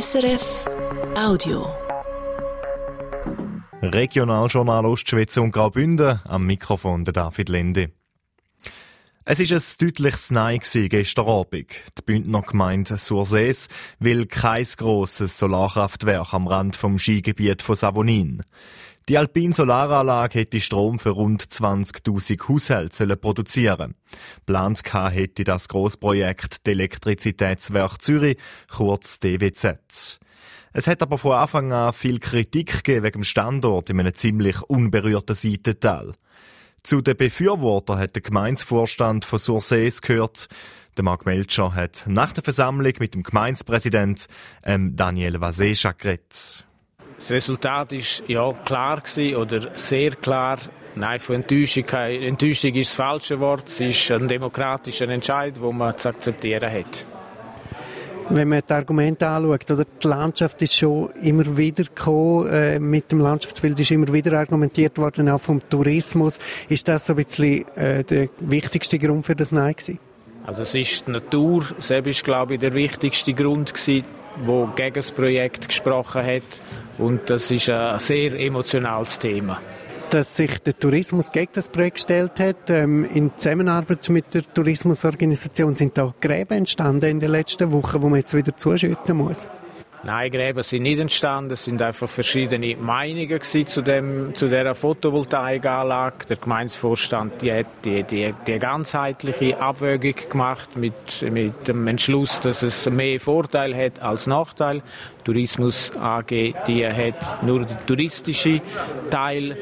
SRF Audio. Regionaljournal Ostschweiz und Graubünden, am Mikrofon der David Lende. Es ist ein deutliches Nein gestern Abend. Die Bündner Gemeinde Sursees will kein grosses Solarkraftwerk am Rand vom Skigebiet von Savonin. Die Alpine Solaranlage hätte Strom für rund 20.000 Haushalte produzieren Plant hätte das Grossprojekt Elektrizitätswerk Zürich, kurz DWZ. Es hat aber von Anfang an viel Kritik gegeben wegen dem Standort in einem ziemlich unberührten Seitental. Zu den Befürwortern hat der Gemeinsvorstand von Sursees gehört. Der Marc Melcher hat nach der Versammlung mit dem Gemeinspräsident ähm, Daniel Vasescha geredet. Das Resultat ist ja klar gewesen, oder sehr klar. Nein, von Enttäuschung, Enttäuschung ist das falsche Wort. Es ist ein demokratischer Entscheid, den man zu akzeptieren hat. Wenn man die Argumente anschaut, oder die Landschaft ist schon immer wieder gekommen, äh, mit dem Landschaftsbild ist immer wieder argumentiert worden, auch vom Tourismus. Ist das so ein bisschen äh, der wichtigste Grund für das Nein gewesen? Also es ist die Natur, selbst glaube ich der wichtigste Grund gewesen, wo gegen das Projekt gesprochen hat und das ist ein sehr emotionales Thema. Dass sich der Tourismus gegen das Projekt gestellt hat, ähm, in Zusammenarbeit mit der Tourismusorganisation sind da Gräben entstanden in den letzten Wochen, wo man jetzt wieder zuschütten muss. Nein, Gräben sind nicht entstanden. Es sind einfach verschiedene Meinungen zu, dem, zu dieser Photovoltaikanlage. Der Gemeinsvorstand die hat die, die, die ganzheitliche Abwägung gemacht mit, mit dem Entschluss, dass es mehr Vorteil hat als Nachteil. Tourismus AG die hat nur den touristischen Teil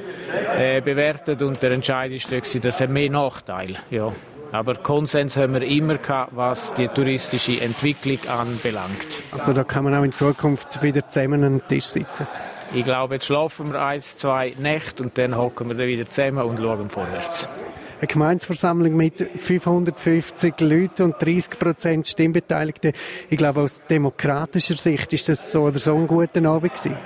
äh, bewertet und der Entscheid ist, dass es mehr Nachteil. Ja. Aber Konsens haben wir immer gehabt, was die touristische Entwicklung anbelangt. Also da kann man auch in Zukunft wieder zusammen an den Tisch sitzen? Ich glaube, jetzt schlafen wir ein, zwei Nächte und dann hocken wir dann wieder zusammen und schauen vorwärts. Eine Gemeinsversammlung mit 550 Leuten und 30 Prozent Stimmbeteiligten. Ich glaube, aus demokratischer Sicht ist das so oder so ein guter Abend gewesen.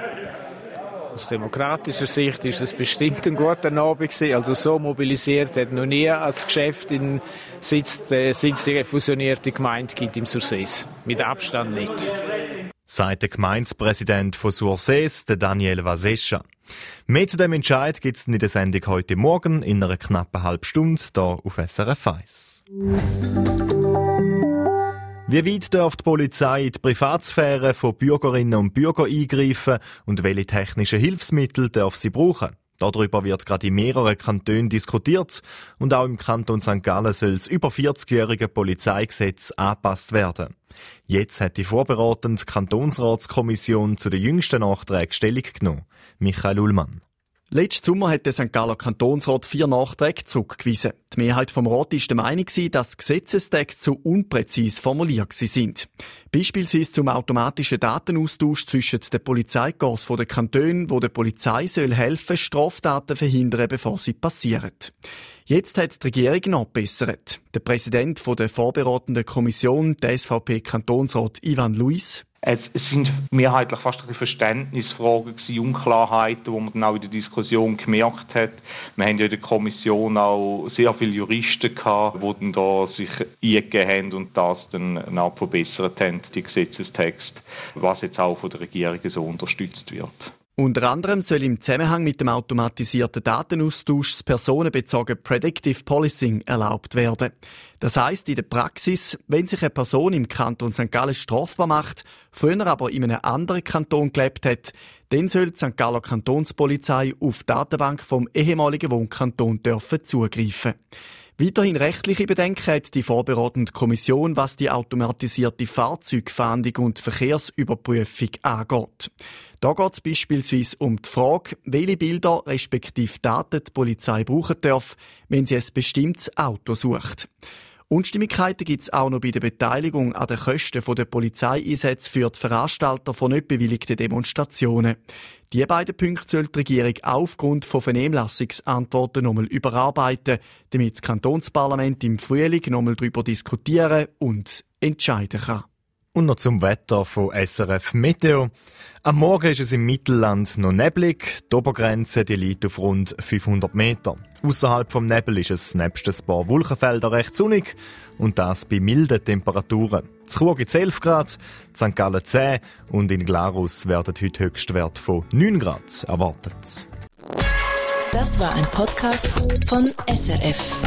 Aus demokratischer Sicht ist es bestimmt ein guter Abend gewesen. Also so mobilisiert hat noch nie als Geschäft in sitzt, äh, sitzt die fusionierte Gemeinde gibt im Sursees. Mit Abstand nicht. Sagt der Gemeindepräsident von Sursees, der Daniel Vasescha. Mehr zu dem Entscheid gibt es in der Sendung heute Morgen in einer knappen halben Stunde hier auf SRF 1. Wie weit darf die Polizei in die Privatsphäre von Bürgerinnen und Bürgern eingreifen und welche technischen Hilfsmittel darf sie brauchen? Darüber wird gerade in mehreren Kantonen diskutiert und auch im Kanton St. Gallen soll das über 40-jährige Polizeigesetz angepasst werden. Jetzt hat die vorbereitende Kantonsratskommission zu den jüngsten Nachträgen Stellung genommen. Michael Ullmann. Letzten Sommer hat der St. Galler Kantonsrat vier Nachträge zurückgewiesen. Die Mehrheit vom Rat war der Meinung, dass Gesetzestexte zu unpräzis formuliert sind. Beispielsweise zum automatischen Datenaustausch zwischen den Polizeikorps der Kantone, wo der Polizei soll helfen Straftaten verhindern, bevor sie passieren. Jetzt hat die Regierung nachbessert. Der Präsident der vorbereitenden Kommission, der SVP-Kantonsrat Ivan Luis, es, es sind mehrheitlich fast ein Verständnisfragen Unklarheiten, die man dann auch in der Diskussion gemerkt hat. Wir haben ja in der Kommission auch sehr viele Juristen gehabt, die dann da sich eingegeben haben und das dann auch verbessert haben, die Gesetzestext, was jetzt auch von der Regierung so unterstützt wird. Unter anderem soll im Zusammenhang mit dem automatisierten Datenaustausch das personenbezogene Predictive Policing erlaubt werden. Das heißt in der Praxis, wenn sich eine Person im Kanton St. Gallen strafbar macht, früher aber in einem anderen Kanton gelebt hat, dann soll die St. Galler Kantonspolizei auf die Datenbank vom ehemaligen Wohnkanton dürfen zugreifen. Weiterhin rechtliche Bedenken hat die vorbereitende Kommission, was die automatisierte Fahrzeugfahndung und Verkehrsüberprüfung angeht. Da geht es beispielsweise um die Frage, welche Bilder respektive Daten die Polizei brauchen darf, wenn sie ein bestimmtes Auto sucht. Unstimmigkeiten gibt es auch noch bei der Beteiligung an den Kosten der Polizeieinsätze für die Veranstalter von nicht bewilligten Demonstrationen. Die beiden Punkte soll die Regierung aufgrund von Vernehmlassungsantworten nochmal überarbeiten, damit das Kantonsparlament im Frühling nochmal darüber diskutieren und entscheiden kann. Und noch zum Wetter von SRF Meteo. Am Morgen ist es im Mittelland noch neblig. Die Obergrenze die liegt auf rund 500 Meter. Außerhalb vom Nebel ist es nebst ein paar Wolkenfelder recht sonnig und das bei milden Temperaturen. Zu Chur gibt 11 Grad, St. Gallen 10 und in Glarus werden heute Höchstwert von 9 Grad erwartet. Das war ein Podcast von SRF.